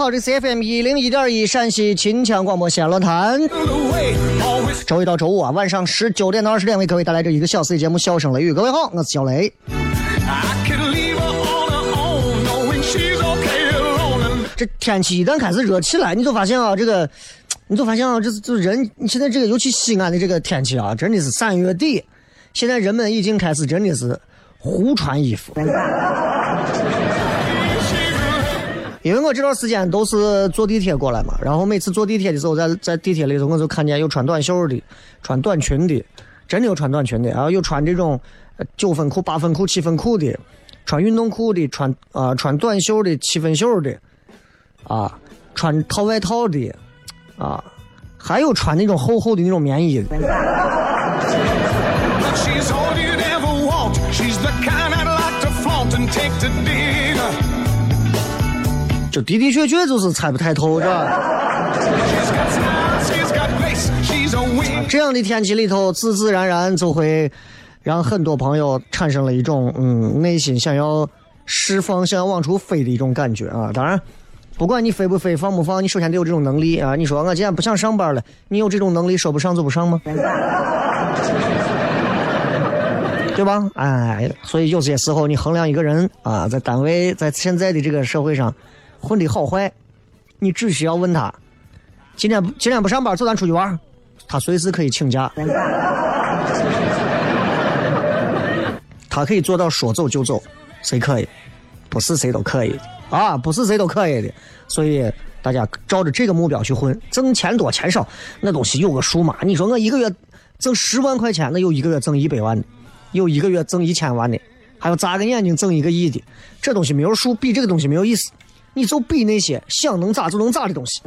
好，这是 FM 一零一点一陕西秦腔广播西安论坛。周一到周五啊，晚上十九点到二十点为各位带来这一个小时的节目《笑声雷雨》。各位好，我是小雷。这天气一旦开始热起来，你就发现啊，这个，你就发现啊，这是这人现在这个，尤其西安的这个天气啊，真的是三月底，现在人们已经开始真的是胡穿衣服。因为我这段时间都是坐地铁过来嘛，然后每次坐地铁的时候，在在地铁里头，我就看见有穿短袖的，穿短裙的，真的有穿短裙的，然后有穿这种九分裤、八分裤、七分裤的，穿运动裤的，穿啊、穿短袖的、七分袖的，啊，穿套外套的，啊，还有穿那种厚厚的那种棉衣的。she's all you'd ever want. She's the kind I'd like to flaunt and take to be 就的的确确就是猜不太透，是吧？这样的天气里头，自自然然就会让很多朋友产生了一种嗯内心想要释放、想要往出飞的一种感觉啊。当然，不管你飞不飞、放不放，你首先得有这种能力啊。你说我今天不想上班了，你有这种能力，说不上就不上吗？对吧？哎，所以有些时候你衡量一个人啊，在单位，在现在的这个社会上混的好坏，你只需要问他，今天不今天不上班，走咱出去玩，他随时可以请假，他可以做到说走就走，谁可以？不是谁都可以的啊，不是谁都可以的。所以大家照着这个目标去混，挣钱多钱少那东西有个数嘛。你说我一个月挣十万块钱，那有一个月挣一百万的，有一个月挣一千万的，还有眨个眼睛挣一个亿的，这东西没有数，比这个东西没有意思。你就比那些想能咋就能咋的东西。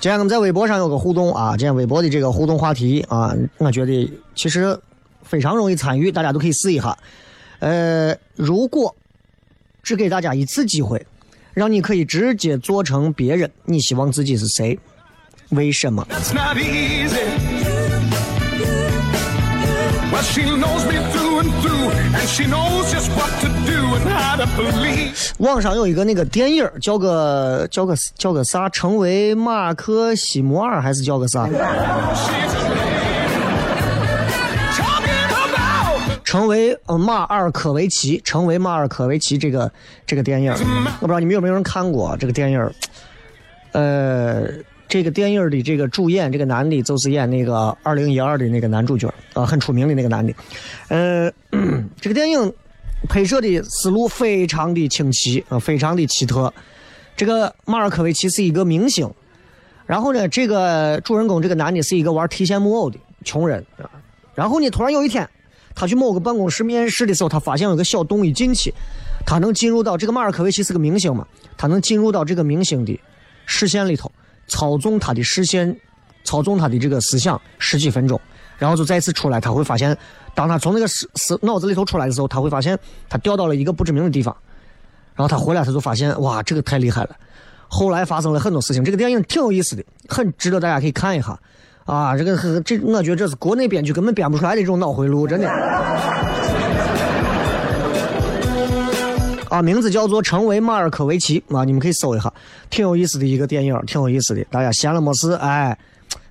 今天我们在微博上有个互动啊，今天微博的这个互动话题啊，我觉得其实非常容易参与，大家都可以试一下。呃，如果只给大家一次机会，让你可以直接做成别人，你希望自己是谁？为什么？网上有一个那个电影叫个叫个叫个啥成为马克西摩尔还是叫个啥成为呃马尔科维奇成为马尔科维奇这个这个电影我不知道你们有没有人看过这个电影呃这个电影的这个主演，这个男的就是演那个二零一二的那个男主角啊，很出名的那个男的。呃，这个电影拍摄的思路非常的清奇啊，非常的奇特。这个马尔科维奇是一个明星，然后呢，这个主人公这个男的是一个玩提线木偶的穷人啊。然后呢，突然有一天，他去某个办公室面试的时候，他发现有个小洞一进去，他能进入到这个马尔科维奇是个明星嘛，他能进入到这个明星的视线里头。操纵他的视线，操纵他的这个思想十几分钟，然后就再次出来。他会发现，当他从那个思思脑子里头出来的时候，他会发现他掉到了一个不知名的地方。然后他回来，他就发现，哇，这个太厉害了。后来发生了很多事情，这个电影挺有意思的，很值得大家可以看一下。啊，这个这，我觉得这是国内编剧根本编不出来的这种脑回路，真的。名字叫做《成为马尔科维奇》啊，你们可以搜一下，挺有意思的一个电影，挺有意思的。大家闲了没事，哎，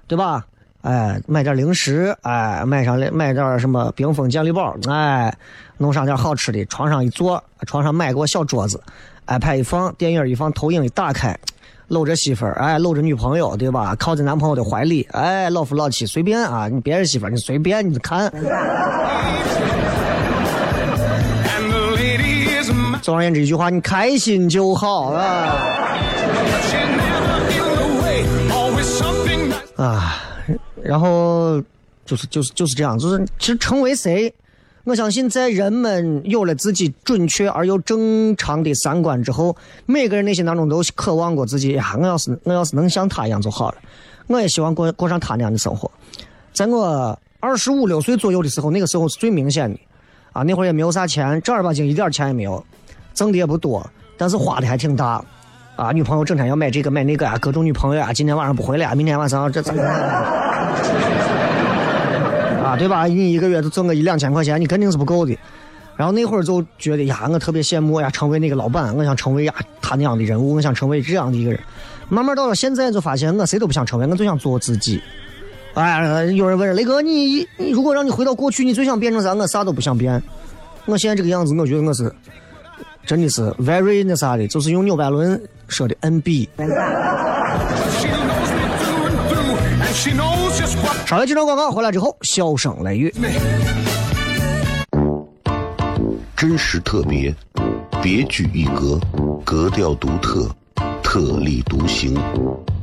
对吧？哎，买点零食，哎，买上买点什么冰封健力宝，哎，弄上点好吃的，床上一坐，床上买个小桌子，iPad 一放，电影一放，投影一打开，搂着媳妇儿，哎，搂着女朋友，对吧？靠在男朋友的怀里，哎，老夫老妻随便啊，你别人媳妇儿你随便你看。总而言之，一句话，你开心就好啊！啊，然后就是就是就是这样，就是其实成为谁，我相信在人们有了自己准确而又正常的三观之后，每个人内心当中都渴望过自己呀。我要是我要是能像他一样就好了，我也希望过过上他那样的生活。在我二十五六岁左右的时候，那个时候是最明显的啊，那会儿也没有啥钱，正儿八经一点钱也没有。挣的也不多，但是花的还挺大，啊，女朋友整天要买这个买那个啊，各种女朋友啊，今天晚上不回来，明天晚上这，啊，对吧？你一个月就挣个一两千块钱，你肯定是不够的。然后那会儿就觉得呀，我特别羡慕呀，成为那个老板，我想成为呀他那样的人物，我想成为这样的一个人。慢慢到了现在，就发现我谁都不想成为，我就想做自己。哎，有人问雷哥，你你如果让你回到过去，你最想变成啥？我啥都不想变。我现在这个样子，我觉得我是。真的是 very 那啥的，就是用纽百伦说的 NB。稍微几张广告回来之后，笑声雷雨。真实特别，别具一格，格调独特，特立独行，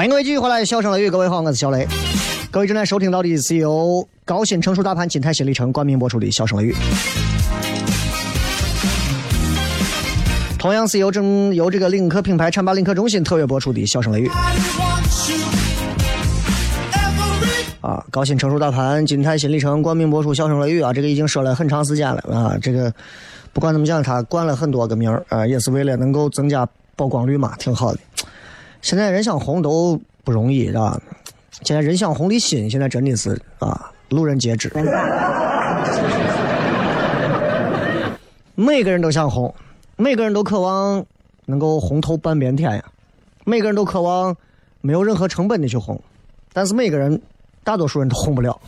欢迎各位继续回来，笑声雷雨，各位好，我是小雷。各位正在收听到的是由高新成熟大盘金泰新里程冠名播出的《笑声雷雨》，同样是由正由这个领克品牌浐灞领克中心特约播出的《笑声雷雨》。啊，高新成熟大盘金泰新里程冠名播出《笑声雷雨》啊，这个已经说了很长时间了啊。这个不管怎么讲，他冠了很多个名儿啊，也是为了能够增加曝光率嘛，挺好的。现在人想红都不容易，是吧？现在人想红的心，现在真的是啊，路人皆知。每个人都想红，每个人都渴望能够红透半边天呀，每个人都渴望没有任何成本的去红，但是每个人，大多数人都红不了。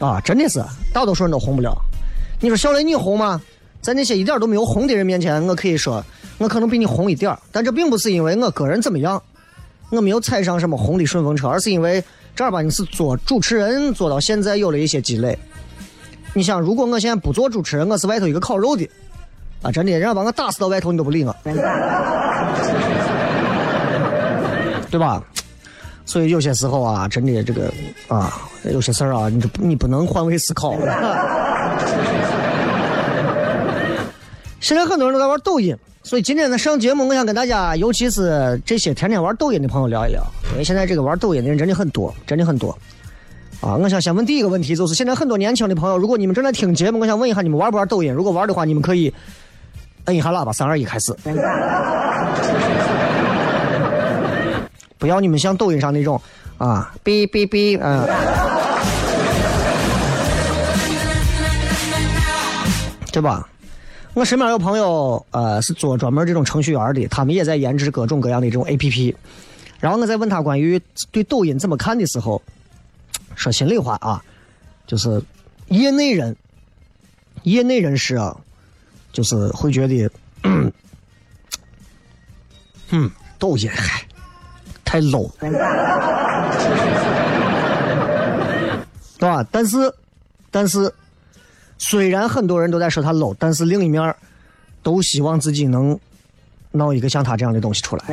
啊，真的是大多数人都红不了。你说小雷你红吗？在那些一点都没有红的人面前，我可以说我可能比你红一点但这并不是因为我个人怎么样，我没有踩上什么红的顺风车，而是因为正儿八经是做主持人做到现在有了一些积累。你想，如果我现在不做主持人，我是外头一个烤肉的，啊，真的，人家把我打死到外头，你都不理我，对吧？所以有些时候啊，真的这个啊，有些事儿啊，你你不能换位思考。现在很多人都在玩抖音，所以今天呢上节目，我想跟大家，尤其是这些天天玩抖音的朋友聊一聊，因为现在这个玩抖音的人真的很多，真的很多。啊，我想先问第一个问题，就是现在很多年轻的朋友，如果你们正在听节目，我想问一下你们玩不玩抖音？如果玩的话，你们可以摁一下喇叭，三二一，开始。不要你们像抖音上那种啊，哔哔哔，嗯。对吧？我身边有朋友，呃，是做专门这种程序员的，他们也在研制各种各样的这种 A P P。然后我在问他关于对抖音怎么看的时候，说心里话啊，就是业内人、业内人士啊，就是会觉得，嗯，抖音嗨，太 low，对吧？但是，但是。虽然很多人都在说他 low，但是另一面都希望自己能闹一个像他这样的东西出来，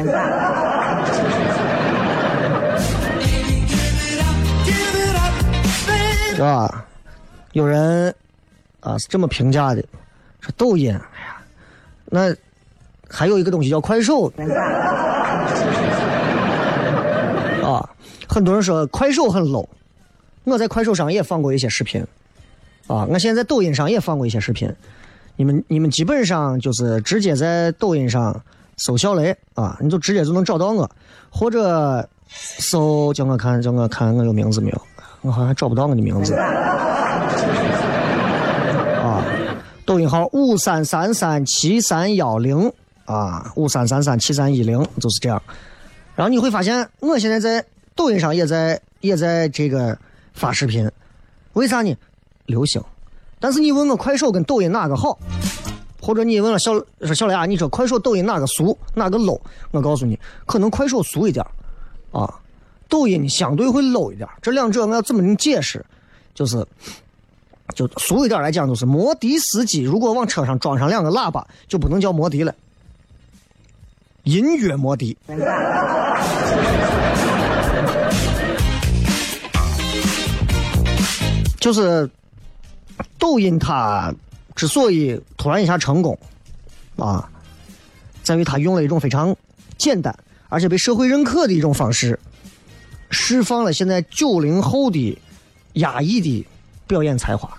是吧？有人啊是这么评价的，说抖音，哎呀，那还有一个东西叫快手，啊，很多人说快手很 low，我在快手上也放过一些视频。啊，我现在抖音上也放过一些视频，你们你们基本上就是直接在抖音上搜小雷啊，你就直接就能找到我，或者搜叫我看叫我看我有名字没有，我好像找不到我的名字。啊，抖音号五三三三七三幺零啊，五三三三七三一零就是这样。然后你会发现，我现在在抖音上也在也在这个发视频，为啥呢？流行，但是你问我快手跟抖音哪个好，或者你问了小说小雷啊，你说快手、抖音哪个俗，哪个 low？我告诉你，可能快手俗一点啊，抖音相对会 low 一点。这两者我要怎么能解释？就是，就俗一点来讲，就是摩的司机如果往车上装上两个喇叭，就不能叫摩的了，音乐摩的。就是。抖音它之所以突然一下成功，啊，在于它用了一种非常简单而且被社会认可的一种方式，释放了现在九零后的压抑的表演才华。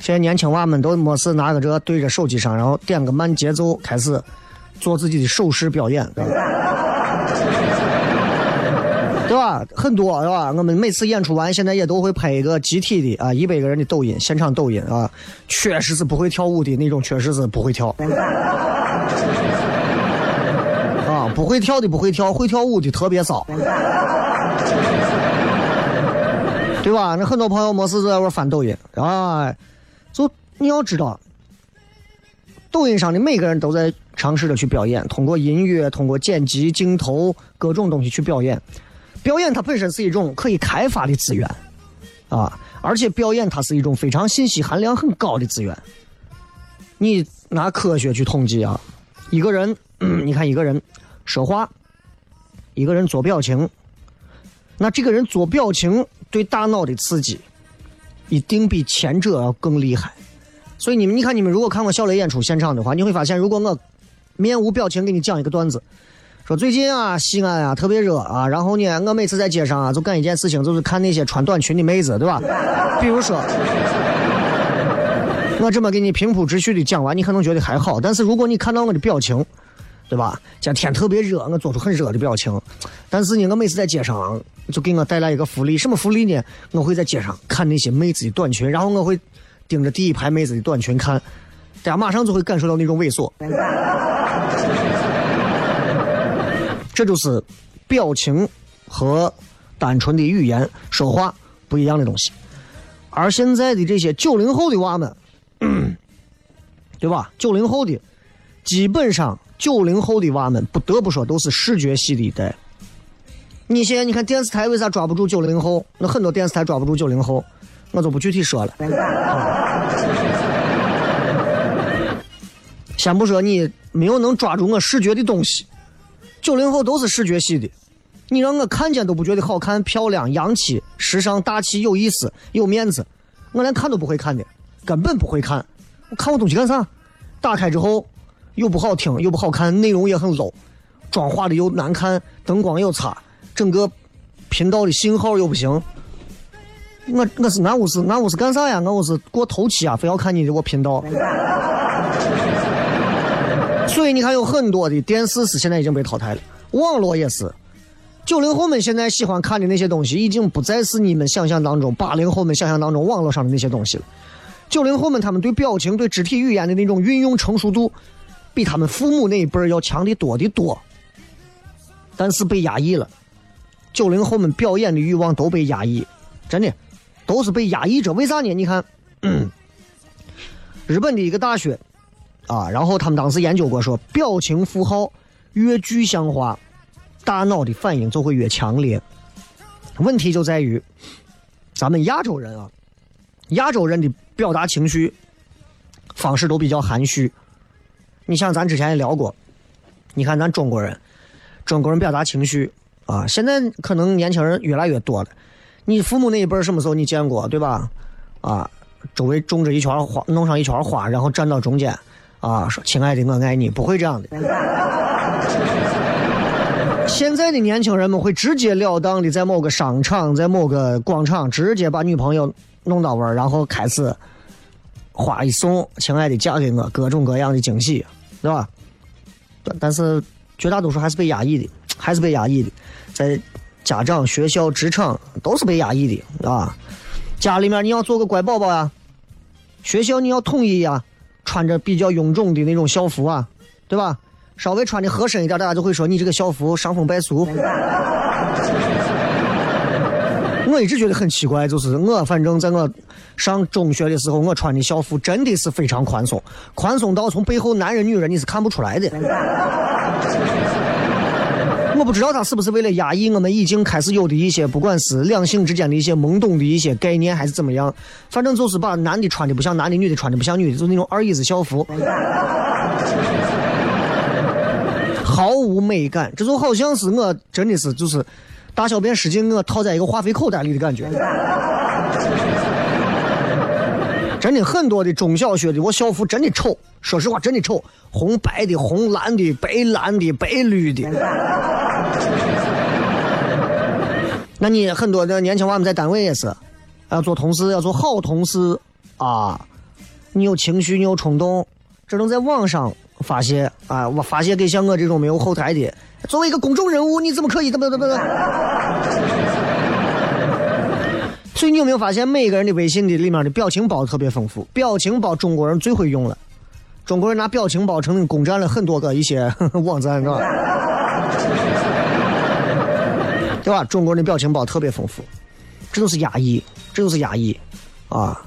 现在年轻娃们都没事拿个这对着手机上，然后点个慢节奏，开始做自己的手势表演。对吧很多是吧？我们每次演出完，现在也都会拍一个集体的啊，一百个人的抖音，现场抖音啊，确实是不会跳舞的那种，确实是不会跳。啊，不会跳的不会跳，会跳舞的特别少。对吧？那很多朋友没事就在玩翻抖音啊，就你要知道，抖音上的每个人都在尝试着去表演，通过音乐，通过剪辑、镜头各种东西去表演。表演它本身是一种可以开发的资源，啊，而且表演它是一种非常信息含量很高的资源。你拿科学去统计啊，一个人，你看一个人说话，一个人做表情，那这个人做表情对大脑的刺激，一定比前者要更厉害。所以你们，你看你们如果看过小雷演出现场的话，你会发现，如果我面无表情给你讲一个段子。说最近啊，西安啊特别热啊，然后呢，我每次在街上啊，就干一件事情，就是看那些穿短裙的妹子，对吧？比如说，我这么给你平铺直叙的讲完，你可能觉得还好，但是如果你看到我的表情，对吧？今天特别热，我做出很热的表情，但是呢，我每次在街上就给我带来一个福利，什么福利呢？我会在街上看那些妹子的短裙，然后我会盯着第一排妹子的短裙看，大家马上就会感受到那种猥琐。这就是表情和单纯的语言说话不一样的东西。而现在的这些九零后的娃们，对吧？九零后的基本上九零后的娃们不得不说都是视觉系的一代。你现在你看电视台为啥抓不住九零后？那很多电视台抓不住九零后，我就不具体说了。先不说你没有能抓住我视觉的东西，九零后都是视觉系的，你让我看见都不觉得好看、漂亮、洋气、时尚、大气、有意思、有面子，我连看都不会看的，根本不会看。我看我东西干啥？打开之后又不好听又不好看，内容也很 low，妆化的又难看，灯光又差，整个频道的信号又不行。我我是俺屋是俺屋是干啥呀？俺屋是过头期啊，非要看你的我频道。所以你看，有很多的电视是现在已经被淘汰了，网络也是。九零后们现在喜欢看的那些东西，已经不再是你们想象当中八零后们想象当中网络上的那些东西了。九零后们他们对表情、对肢体语言的那种运用成熟度，比他们父母那一辈要强的多的多。但是被压抑了，九零后们表演的欲望都被压抑，真的都是被压抑着。为啥呢？你看，日本的一个大学。啊，然后他们当时研究过，说表情符号越具象化，大脑的反应就会越强烈。问题就在于，咱们亚洲人啊，亚洲人的表达情绪方式都比较含蓄。你像咱之前也聊过，你看咱中国人，中国人表达情绪啊，现在可能年轻人越来越多了。你父母那一辈什么时候你见过，对吧？啊，周围种着一圈花，弄上一圈花，然后站到中间。啊，说亲爱的，我爱你，不会这样的。现在的年轻人们会直截了当的在某个商场，在某个广场，直接把女朋友弄到位，然后开始花一送，亲爱的，嫁给我，各种各样的惊喜，对吧？但是绝大多数还是被压抑的，还是被压抑的，在家长、学校、职场都是被压抑的啊。家里面你要做个乖宝宝呀，学校你要统一呀。穿着比较臃肿的那种校服啊，对吧？稍微穿的合身一点，大家就会说你这个校服伤风败俗。我一直觉得很奇怪，就是我反正在我上中学的时候，我穿的校服真的是非常宽松，宽松到从背后男人女人你是看不出来的。我不知道他是不是为了压抑我们已经开始有的一些，不管是两性之间的一些懵懂的一些概念，还是怎么样，反正就是把男的穿的不像男的，女的穿的不像女的，就那种二意思校服，毫无美感。这就好像是我真的是就是大小便失禁，我套在一个化肥口袋里的感觉。真的很多的中小学的，我校服真的丑，说实话真的丑，红白的、红蓝的、白蓝的、白绿的。那你很多的年轻娃们在单位也是，要做同事，要做好同事啊。你有情绪，你有冲动，只能在网上发泄啊！我发泄给像我这种没有后台的，作为一个公众人物，你怎么可以？怎么怎么怎么？所以你有没有发现，每个人的微信的里面的表情包特别丰富？表情包中国人最会用了，中国人拿表情包成攻占了很多个一些 网站，是吧？对吧？中国人的表情包特别丰富，这就是压抑，这就是压抑啊！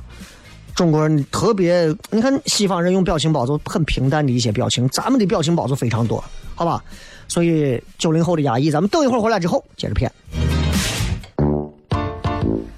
中国人特别，你看西方人用表情包就很平淡的一些表情，咱们的表情包就非常多，好吧？所以九零后的压抑，咱们等一会儿回来之后接着骗。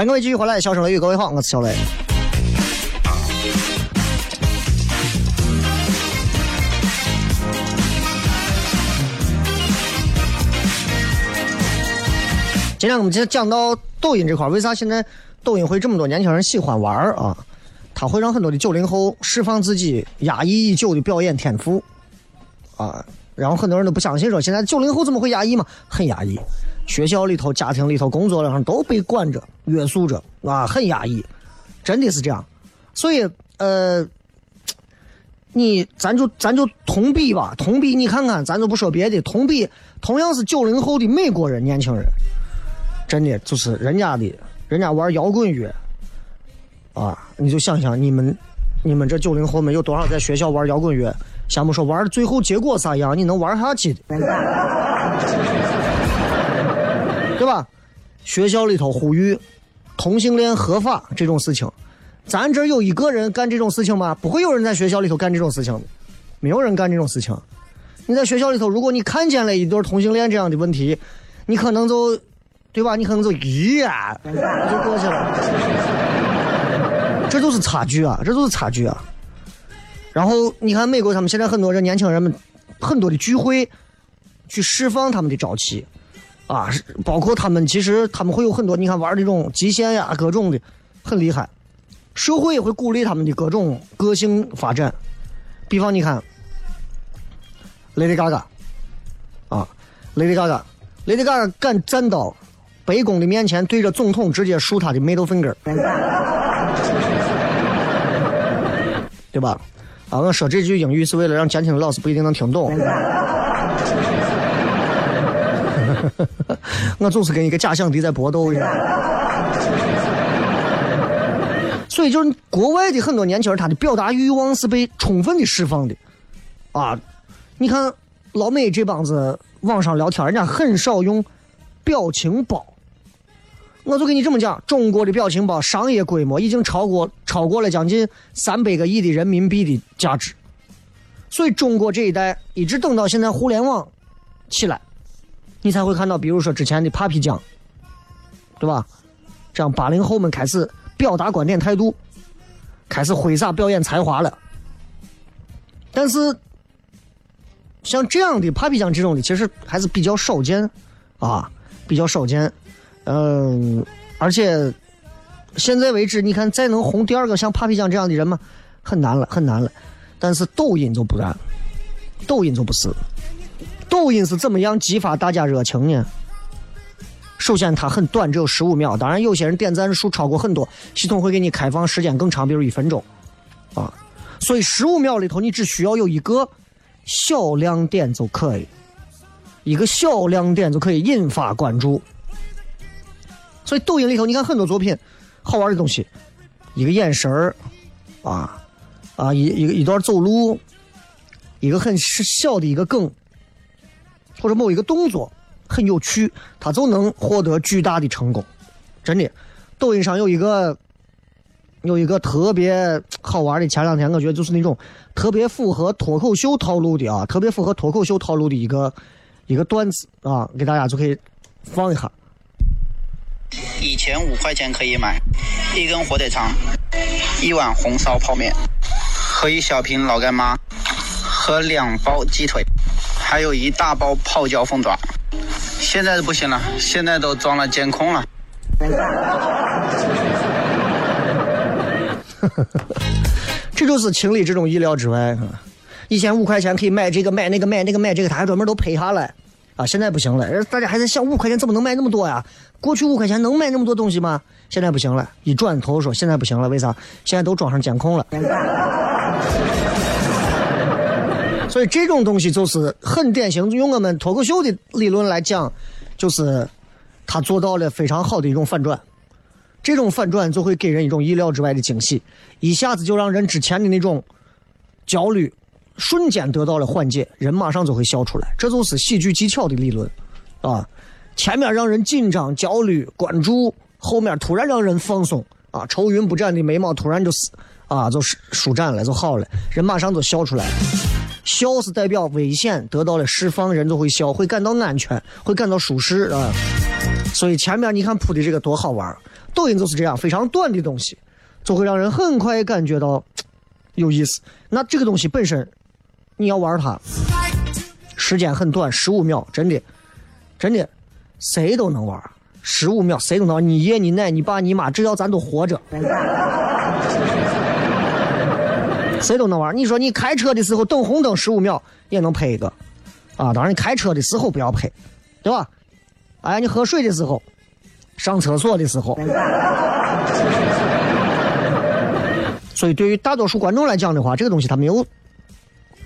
欢迎各位继续回来，笑声雷雨，各位好，我是小雷。今天我们就讲到抖音这块，为啥现在抖音会这么多年轻人喜欢玩啊？它会让很多的九零后释放自己压抑已久的表演天赋啊。然后很多人都不相信说，现在九零后怎么会压抑嘛？很压抑，学校里头、家庭里头、工作上都被管着、约束着啊，很压抑，真的是这样。所以呃，你咱就咱就同比吧，同比你看看，咱就不说别的，同比同样是九零后的美国人年轻人。真的就是人家的，人家玩摇滚乐，啊，你就想想你们，你们这九零后们有多少在学校玩摇滚乐？先不说玩最后结果咋样，你能玩下去的，吧？学校里头呼吁同性恋合法这种事情，咱这有一个人干这种事情吗？不会有人在学校里头干这种事情的，没有人干这种事情。你在学校里头，如果你看见了一对同性恋这样的问题，你可能就。对吧？你可能就咦呀，就过去了。这就是差距啊！这就是差距啊！然后你看美国，他们现在很多这年轻人们很多的聚会，去释放他们的朝气啊，包括他们其实他们会有很多，你看玩这种极限呀，各种的很厉害。社会也会鼓励他们的各种个性发展。比方你看，Lady Gaga 啊，Lady Gaga，Lady Gaga 敢站到。白宫的面前对着总统直接竖他的 middle finger，对吧？啊，我说这句英语是为了让监听的老师不一定能听懂。我总是跟一个假想敌在搏斗一样。所以就是国外的很多年轻人，他的表达欲望是被充分的释放的。啊，你看老美这帮子网上聊天，人家很少用表情包。我就跟你这么讲，中国的表情包商业规模已经超过超过了将近三百个亿的人民币的价值，所以中国这一代一直等到现在互联网起来，你才会看到，比如说之前的 Papi 酱，对吧？这样八零后们开始表达观点态度，开始挥洒表演才华了。但是像这样的 Papi 酱这种的，其实还是比较少见啊，比较少见。嗯，而且现在为止，你看再能红第二个像 Papi 酱这样的人吗？很难了，很难了。但是抖音就不然，抖音就不是。抖音是怎么样激发大家热情呢？首先它很短，只有十五秒。当然，有些人点赞数超过很多，系统会给你开放时间更长，比如一分钟啊。所以十五秒里头，你只需要有一个小亮点就可以，一个小亮点就可以引发关注。所以抖音里头，你看很多作品，好玩的东西，一个眼神儿，啊啊一一个一段走路，一个很小的一个梗，或者某一个动作很有趣，他就能获得巨大的成功。真的，抖音上有一个有一个特别好玩的，前两天我觉得就是那种特别符合脱口秀套路的啊，特别符合脱口秀套路的一个一个段子啊，给大家就可以放一下。以前五块钱可以买一根火腿肠，一碗红烧泡面，喝一小瓶老干妈，和两包鸡腿，还有一大包泡椒凤爪。现在不行了，现在都装了监控了。这就是情理之中意料之外。以前五块钱可以买这个买那个买那个买这个，他还专门都配下来啊！现在不行了，大家还在想五块钱怎么能买那么多呀？过去五块钱能买那么多东西吗？现在不行了，一转头说现在不行了，为啥？现在都装上监控了。所以这种东西就是很典型，用我们脱口秀的理论来讲，就是他做到了非常好的一种反转。这种反转就会给人一种意料之外的惊喜，一下子就让人之前的那种焦虑瞬间得到了缓解，人马上就会笑出来。这就是喜剧技巧的理论，啊，前面让人紧张、焦虑、关注，后面突然让人放松，啊，愁云不展的眉毛突然就是啊，就是舒展了，就好了，人马上就笑出来。笑是代表危险得到了释放，人就会笑，会感到安全，会感到舒适啊。所以前面你看铺的这个多好玩。抖音就是这样，非常短的东西，就会让人很快感觉到有意思。那这个东西本身，你要玩它，时间很短，十五秒，真的，真的，谁都能玩，十五秒谁都能。你爷、你奶、你爸、你妈，只要咱都活着，谁都能玩。你说你开车的时候等红灯十五秒也能拍一个，啊，当然你开车的时候不要拍，对吧？哎，你喝水的时候。上厕所的时候，所以对于大多数观众来讲的话，这个东西他没有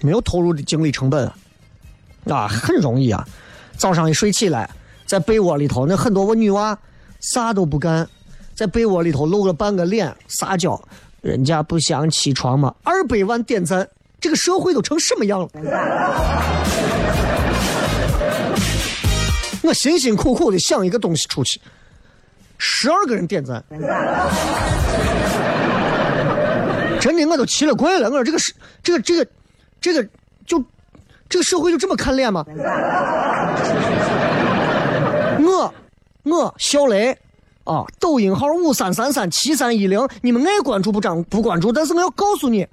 没有投入的精力成本啊，很容易啊。早上一睡起来，在被窝里头，那很多我女娃啥都不干，在被窝里头露了半个脸撒娇，人家不想起床吗？二百万点赞，这个社会都成什么样了？我辛辛苦苦的想一个东西出去。十二个人点赞，真的我都奇了怪了。我说这个是这个这个这个就这个社会就这么看脸吗？我我小雷啊，抖音号五三三三七三一零，你们爱关注不张不关注，但是我要告诉你，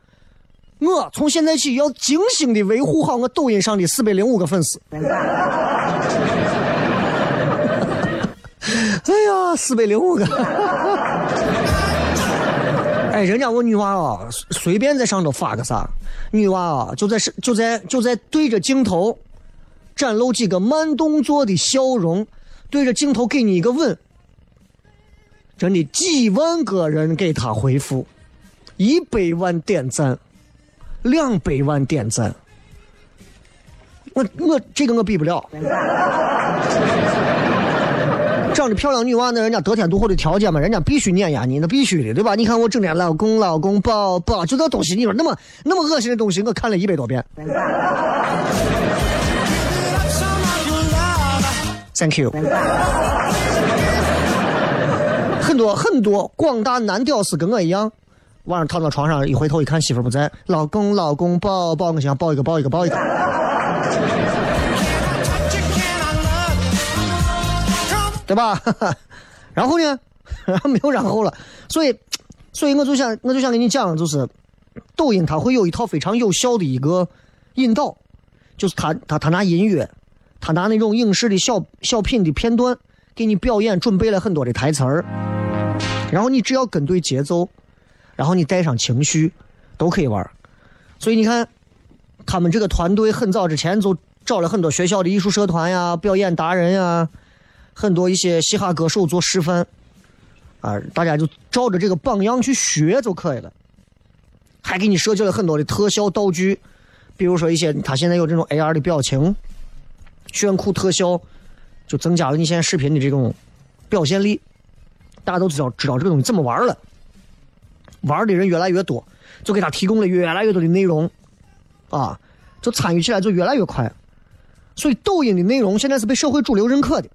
我从现在起要精心的维护好我抖音上的四百零五个粉丝。哎呀，四百零五个！哎，人家我女娃啊，随便在上头发个啥，女娃啊，就在就在就在对着镜头展露几个慢动作的笑容，对着镜头给你一个吻，真的几万个人给他回复，一百万点赞，两百万点赞，我我这个我比不了。长得漂亮女娃，那人家得天独厚的条件嘛，人家必须碾压你，那必须的，对吧？你看我整天老公老公抱抱，就这东西，你说那么那么恶心的东西，我看了一百多遍。Thank you。很多很多广大男屌丝跟我一样，晚上躺到床上一回头一看媳妇不在，老公老公抱抱，我想抱一个抱一个抱一个。对吧？然后呢？没有然后了。所以，所以我就想，我就想跟你讲，就是抖音它会有一套非常有效的一个引导，就是他他他拿音乐，他拿那种影视的小小品的片段给你表演，准备了很多的台词儿，然后你只要跟对节奏，然后你带上情绪，都可以玩。所以你看，他们这个团队很早之前就找了很多学校的艺术社团呀、表演达人呀。很多一些嘻哈歌手做示范，啊，大家就照着这个榜样去学就可以了。还给你设计了很多的特效道具，比如说一些他现在有这种 AR 的表情、炫酷特效，就增加了你现在视频的这种表现力。大家都知道知道这个东西怎么玩了，玩的人越来越多，就给他提供了越来越多的内容，啊，就参与起来就越来越快。所以抖音的内容现在是被社会主流认可的。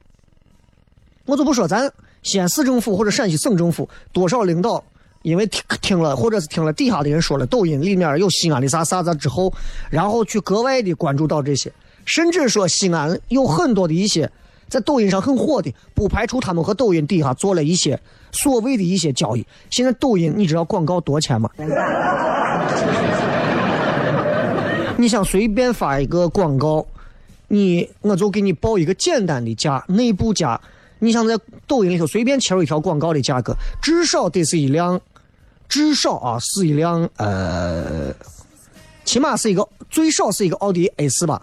我就不说咱西安市政府或者陕西省政府多少领导，因为听听了或者是听了底下的人说了抖音里面有西安的啥啥子之后，然后去格外的关注到这些，甚至说西安有很多的一些在抖音上很火的，不排除他们和抖音底下做了一些所谓的一些交易。现在抖音你知道广告多钱吗？你想随便发一个广告，你我就给你报一个简单的价，内部价。你想在抖音里头随便切入一条广告的价格，至少得是一辆，至少啊是一辆呃，起码是一个最少是一个奥迪 A 四吧。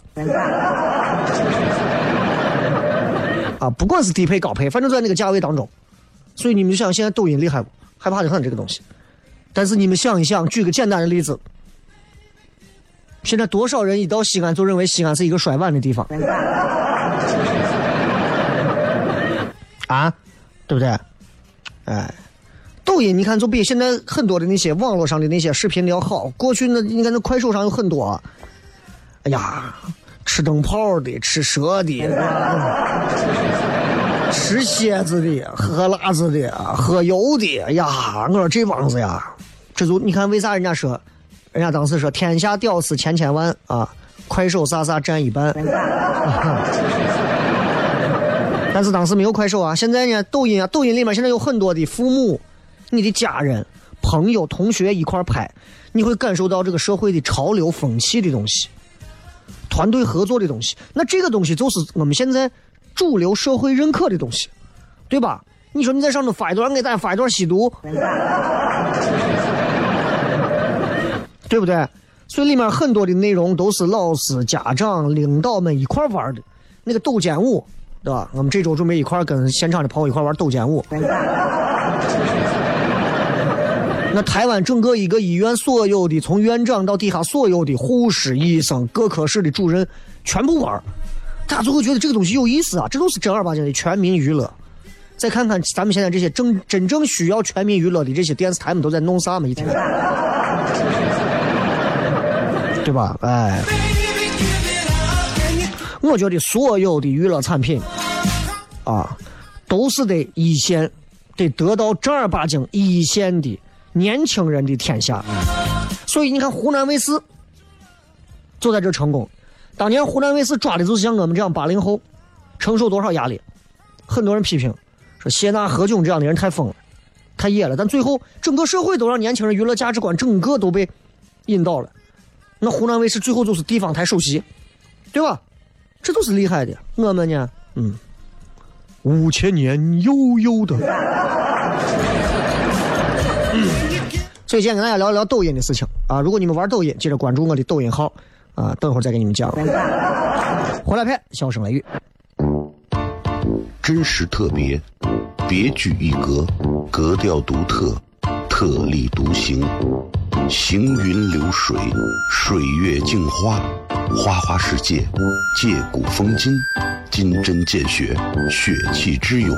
啊，不管是低配高配，反正在那个价位当中。所以你们就想现在抖音厉害不？害怕的很这个东西。但是你们想一想，举个简单的例子，现在多少人一到西安就认为西安是一个摔碗的地方？啊，对不对？哎，抖音你看就比现在很多的那些网络上的那些视频的要好。过去那你看那快手上有很多，哎呀，吃灯泡的，吃蛇的，吃蝎子的，喝辣子的，喝油的。哎呀，我说这帮子呀，这就你看为啥人家说，人家当时说天下屌丝千千万啊，快手啥啥占一半。但是当时没有快手啊，现在呢，抖音啊，抖音里面现在有很多的父母、你的家人、朋友、同学一块拍，你会感受到这个社会的潮流风气的东西，团队合作的东西。那这个东西就是我们现在主流社会认可的东西，对吧？你说你在上头发一段，给大家发一段吸毒，对不对？所以里面很多的内容都是老师、家长、领导们一块玩的，那个抖肩舞。对吧？我们这周准备一块跟现场的朋友一块玩抖肩舞。那台湾整个一个医院所有的，从院长到底下所有的护士、医生、各科室的主任，全部玩大家就会觉得这个东西有意思啊！这都是正儿八经的全民娱乐。再看看咱们现在这些正真正需要全民娱乐的这些电视台们都在弄啥嘛？一天，对吧？哎。我觉得所有的娱乐产品，啊，都是得一线，得得到正儿八经一线的年轻人的天下。所以你看湖南卫视就在这成功。当年湖南卫视抓的就是像我们这样八零后，承受多少压力？很多人批评说谢娜、何炅这样的人太疯了，太野了。但最后整个社会都让年轻人娱乐价值观整个都被引导了。那湖南卫视最后就是地方台首席，对吧？这都是厉害的，我们呢，嗯，五千年悠悠的。所以今天跟大家聊一聊抖音的事情啊，如果你们玩抖音，记得关注我的抖音号啊，等会儿再给你们讲。回来片，笑声雷雨，真实特别，别具一格，格调独特，特立独行，行云流水，水月镜花。花花世界，借古风今，金针见血，血气之勇，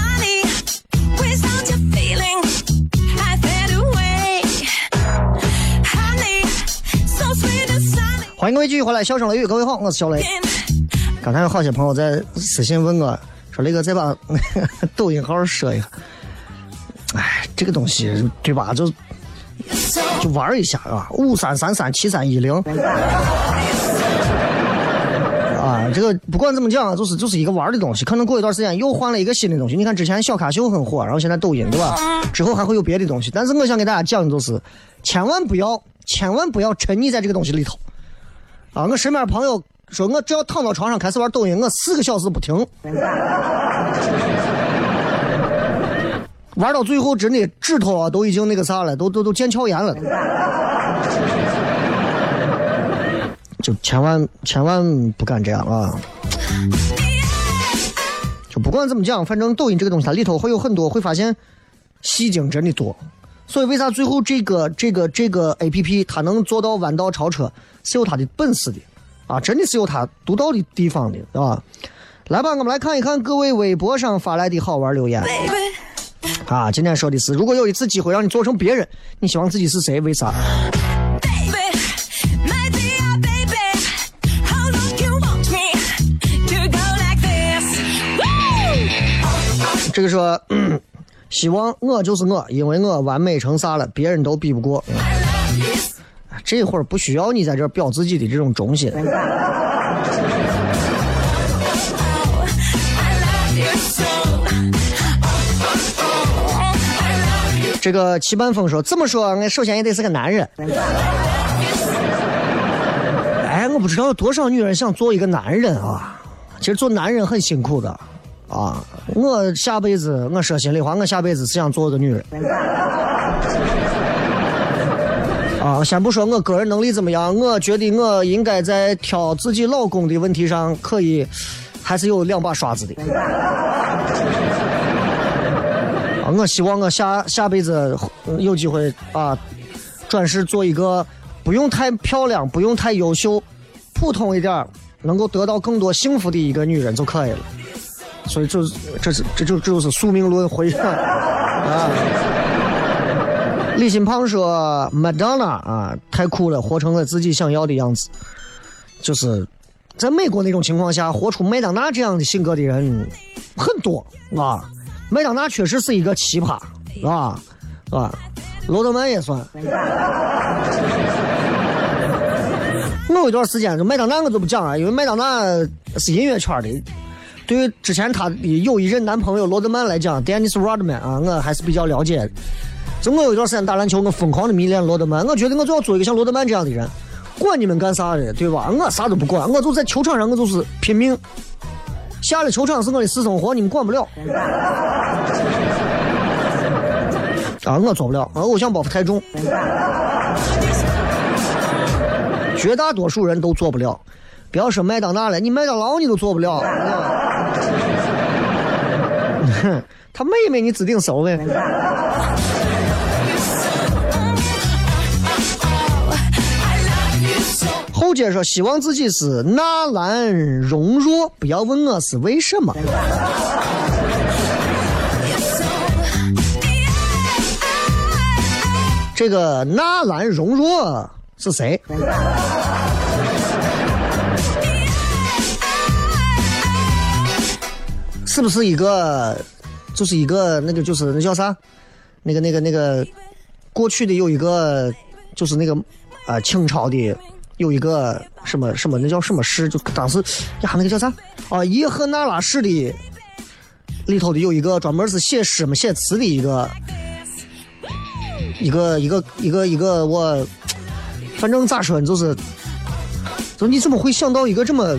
欢迎各位继续回来，笑声雷雨，各位好，我是小雷。刚才有好些朋友在私信问我，说雷哥再把 抖音号说一下。哎，这个东西对吧？就就玩一下啊，五三三三七三一零啊，啊，这个不管怎么讲啊，就是就是一个玩的东西，可能过一段时间又换了一个新的东西。你看之前小咖秀很火，然后现在抖音对吧？之后还会有别的东西。但是我想给大家讲的就是，千万不要，千万不要沉溺在这个东西里头。啊，我身边朋友说我只要躺到床上开始玩抖音，我四个小时不停，玩到最后真的指头啊都已经那个啥了，都都都腱鞘炎了。就千万千万不敢这样啊！就不管怎么讲，反正抖音这个东西它里头会有很多，会发现戏精真的多。所以为啥最后这个这个这个 A P P 它能做到弯道超车，是有它的本事的啊，真的是有它独到的地方的，对吧？来吧，我们来看一看各位微博上发来的好玩留言。啊，今天说的是，如果有一次机会让你做成别人，你希望自己是谁？为啥!这个说，嗯希望我就是我，因为我完美成啥了，别人都比不过。这会儿不需要你在这表自己的这种忠心。这个齐半风说，这么说，我首先也得是个男人。哎，我不知道有多少女人想做一个男人啊。其实做男人很辛苦的啊。我下辈子，我说心里话，我下辈子是想做个女人。啊，先不说我个人能力怎么样，我觉得我应该在挑自己老公的问题上，可以还是有两把刷子的。啊，我希望我下下辈子有机会啊，转世做一个不用太漂亮、不用太优秀、普通一点，能够得到更多幸福的一个女人就可以了。所以这这是这就这就是宿命论回啊。李新胖说：“麦当娜啊，太酷了，活成了自己想要的样子。就是在美国那种情况下，活出麦当娜这样的性格的人很多啊。麦当娜确实是一个奇葩啊啊，罗德曼也算。我有一段时间就麦当娜我就不讲了，因为麦当娜是音乐圈的。对于之前她的有一任男朋友罗德曼来讲，Dennis Rodman 啊，我还是比较了解的。就我有一段时间打篮球，我疯狂的迷恋罗德曼，我觉得我就要做一个像罗德曼这样的人，管你们干啥的，对吧？我啥都不管，我就在球场上，我就是拼命。下了球场是我的私生活，你们管不了。啊，我做不了，我偶像包袱太重，绝大多数人都做不了。不要说麦当娜了，你麦当劳你都做不了。哼，他妹妹你指定收呗。后接说希望自己是纳兰容若，不要问我是为什么。这个纳兰容若是谁？是不是一个，就是一个那个就是那叫啥？那个那个那个，过去的有一个就是那个啊、清朝的有一个什么什么那叫什么诗？就当时呀那个叫啥？啊，叶赫那拉氏的里头的有一个专门是写诗嘛写词的一个一个一个一个一个我，反正咋说呢，就是，就你怎么会想到一个这么？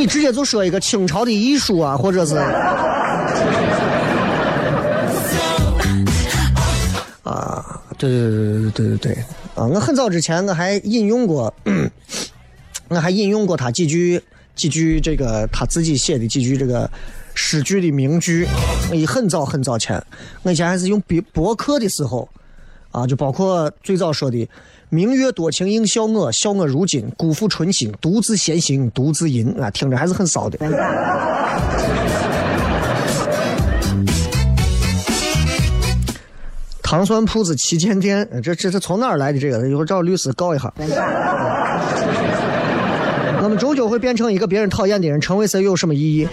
你直接就说一个清朝的艺术啊，或者是 啊，对对对对对对对啊！我很早之前我还引用过，我还引用过他几句几句这个他自己写的几句这个诗句的名句。我很早很早前，我以前还是用博博客的时候啊，就包括最早说的“明月多情应笑我，笑我如今辜负春心，独自闲行独自吟”啊，听着还是很骚的。糖蒜铺子旗舰店，这这这从哪儿来的？这个一会儿找律师告一下。我们终究会变成一个别人讨厌的人，成为谁有什么意义？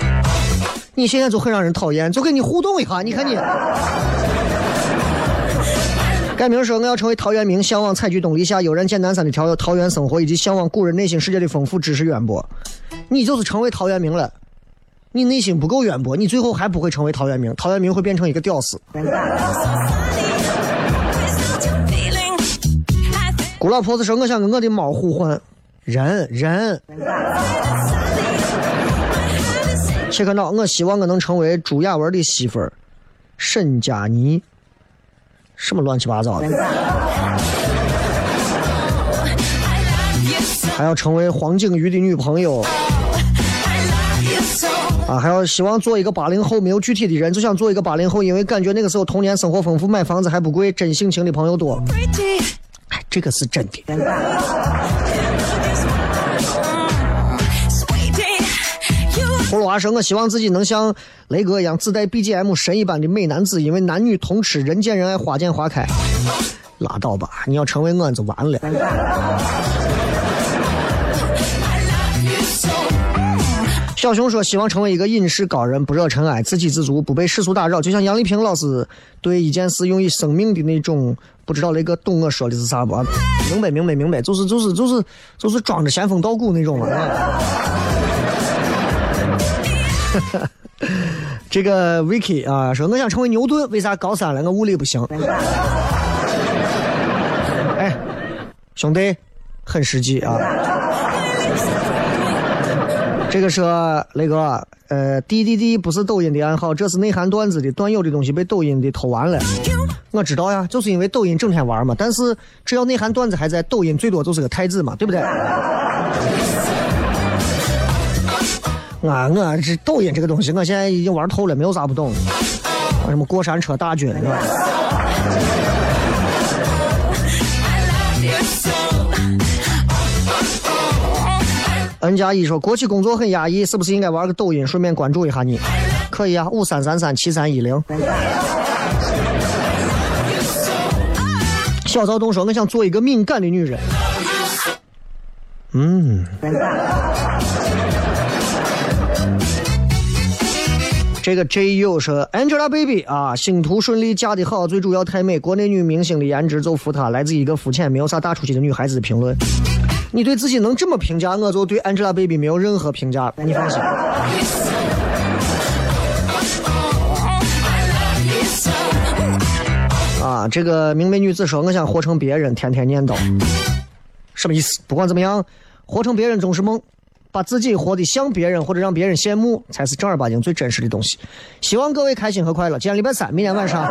你现在就很让人讨厌，就跟你互动一下，你看你。改名说我要成为陶渊明，向往采菊东篱下，悠然见南山的调，陶渊生活，以及向往古人内心世界的丰富知识渊博。你就是成为陶渊明了，你内心不够渊博，你最后还不会成为陶渊明，陶渊明会变成一个屌丝。姑老婆子说我想跟我的猫互换，人人。切克闹，我希望我能成为朱亚文的媳妇儿，沈佳妮。什么乱七八糟的？还要成为黄景瑜的女朋友啊！还要希望做一个八零后，没有具体的人，就想做一个八零后，因为感觉那个时候童年生活丰富，买房子还不贵，真性情的朋友多。哎，这个是真的。葫芦娃说：“我希望自己能像雷哥一样自带 BGM 神一般的美男子，因为男女通吃，人见人爱，花见花开。”拉倒吧，你要成为我就完了。小熊说：“希望成为一个隐士高人，不惹尘埃，自给自足，不被世俗打扰。就像杨丽萍老师对一件事用以生命的那种，不知道雷哥懂我说的是啥不？明白，明白，明白，就是就是就是就是装着仙风道骨那种嘛。” 这个 Vicky 啊，说我想成为牛顿，为啥高三了我物理不行？哎，兄弟，很实际啊。这个说雷哥，呃，D D D 不是抖音的暗号，这是内涵段子的，段友的东西被抖音的偷完了。我知道呀，就是因为抖音整天玩嘛。但是只要内涵段子还在，抖音最多就是个太子嘛，对不对？啊，我这抖音这个东西，我现在已经玩透了，没有啥不懂的。什么过山车大军，是吧？N 加一说，国企工作很压抑，是不是应该玩个抖音，顺便关注一下你？可以啊，五三三三七三一零。小躁动说，我想做一个敏感的女人。嗯。这个 JU 说 Angelababy 啊，星途顺利，嫁得好，最主要太美。国内女明星的颜值就服她，来自一个肤浅、没有啥大出息的女孩子的评论。你对自己能这么评价，我就对 Angelababy 没有任何评价。你放心。啊，这个明媚女子说，我想活成别人，天天念叨，什么意思？不管怎么样，活成别人总是梦。把自己活得像别人，或者让别人羡慕，才是正儿八经最真实的东西。希望各位开心和快乐。今天礼拜三，明天晚上，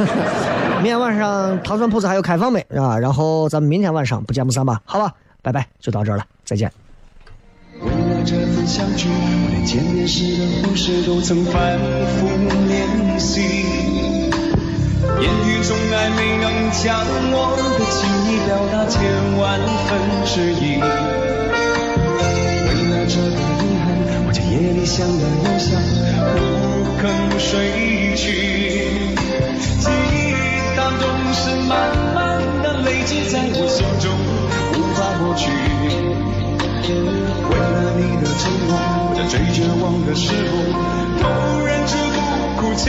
明天晚上糖蒜铺子还有开放没啊？然后咱们明天晚上不见不散吧？好吧，拜拜，就到这儿了，再见。为了这份相聚，连见面时的故事都曾反复练习。言语中还没能将我的情意表达千万分之一。想了又想，不肯睡去。记忆当中是慢慢的累积在我心中，无法抹去。为了你的承诺，我在最绝望的时候，都忍住不哭泣。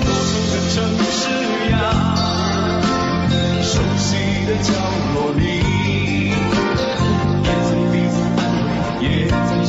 陌生的城市呀，熟悉的角落里，